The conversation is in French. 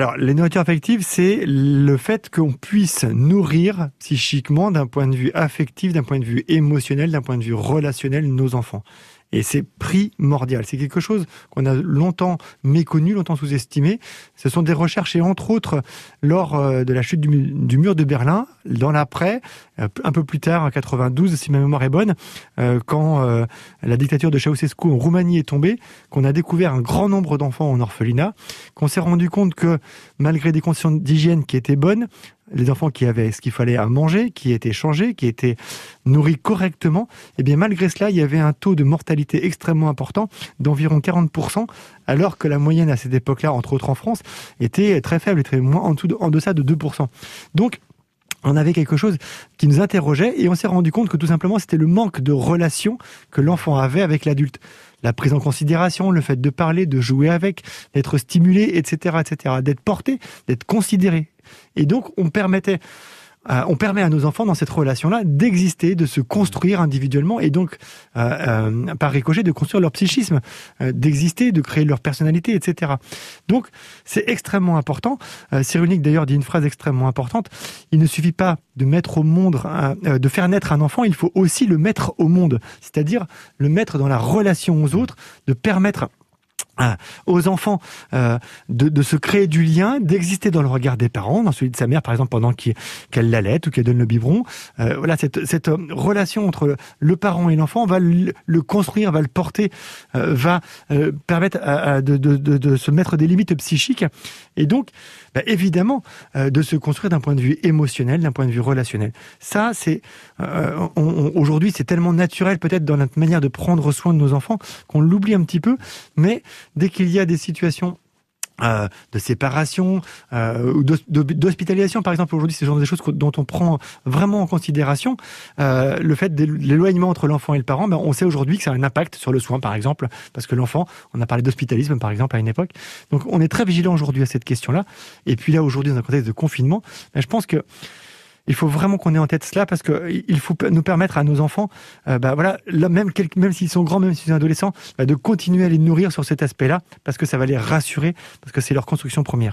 Alors, les nourritures affectives, c'est le fait qu'on puisse nourrir psychiquement d'un point de vue affectif, d'un point de vue émotionnel, d'un point de vue relationnel nos enfants. Et c'est primordial. C'est quelque chose qu'on a longtemps méconnu, longtemps sous-estimé. Ce sont des recherches, et entre autres, lors euh, de la chute du, mur de Berlin, dans l'après, un peu plus tard, en 92, si ma mémoire est bonne, euh, quand la dictature de Ceausescu en Roumanie est tombée, qu'on a découvert un grand nombre d'enfants en orphelinat, qu'on s'est rendu compte que, malgré des conditions d'hygiène qui étaient bonnes, les enfants qui avaient ce qu'il fallait à manger, qui étaient changés, qui étaient nourris correctement, et eh bien malgré cela, il y avait un taux de mortalité extrêmement important, d'environ 40%, alors que la moyenne à cette époque-là, entre autres en France, était très faible, était moins en, en deçà de 2%. Donc, on avait quelque chose qui nous interrogeait et on s'est rendu compte que tout simplement c'était le manque de relation que l'enfant avait avec l'adulte. La prise en considération, le fait de parler, de jouer avec, d'être stimulé, etc., etc., d'être porté, d'être considéré. Et donc, on permettait euh, on permet à nos enfants dans cette relation-là d'exister, de se construire individuellement et donc euh, euh, par ricochet de construire leur psychisme, d'exister, de créer leur personnalité, etc. Donc c'est extrêmement important. Cyrulnik d'ailleurs dit une phrase extrêmement importante. Il ne suffit pas de mettre au monde, de faire naître un enfant, il faut aussi le mettre au monde, c'est-à-dire le mettre dans la relation aux autres, de permettre aux enfants euh, de, se créer du lien, d'exister dans le regard des parents, dans celui de sa mère par exemple pendant qu'elle l'allait ou qu'elle donne le biberon. Euh, voilà cette, cette relation entre le, parent et l'enfant va le, construire, va le porter, euh, va permettre de, de, se mettre des limites psychiques et donc bah, évidemment de se construire d'un point de vue émotionnel, d'un point de vue relationnel. Ça c'est aujourd'hui c'est tellement naturel peut-être dans notre manière de prendre soin de nos enfants qu'on l'oublie un petit peu, mais dès qu'il y a des situations euh, de séparation euh, ou d'hospitalisation, par exemple, aujourd'hui, c'est genre des choses dont on prend vraiment en considération. Euh, le fait de l'éloignement entre l'enfant et le parent, ben, on sait aujourd'hui que ça a un impact sur le soin, par exemple, parce que l'enfant, on a parlé d'hospitalisme, par exemple, à une époque. Donc, on est très vigilant aujourd'hui à cette question-là. Et puis là, aujourd'hui, dans un contexte de confinement, ben, je pense que il faut vraiment qu'on ait en tête cela parce que il faut nous permettre à nos enfants, euh, bah voilà, même, même s'ils sont grands, même s'ils sont adolescents, bah, de continuer à les nourrir sur cet aspect-là parce que ça va les rassurer, parce que c'est leur construction première.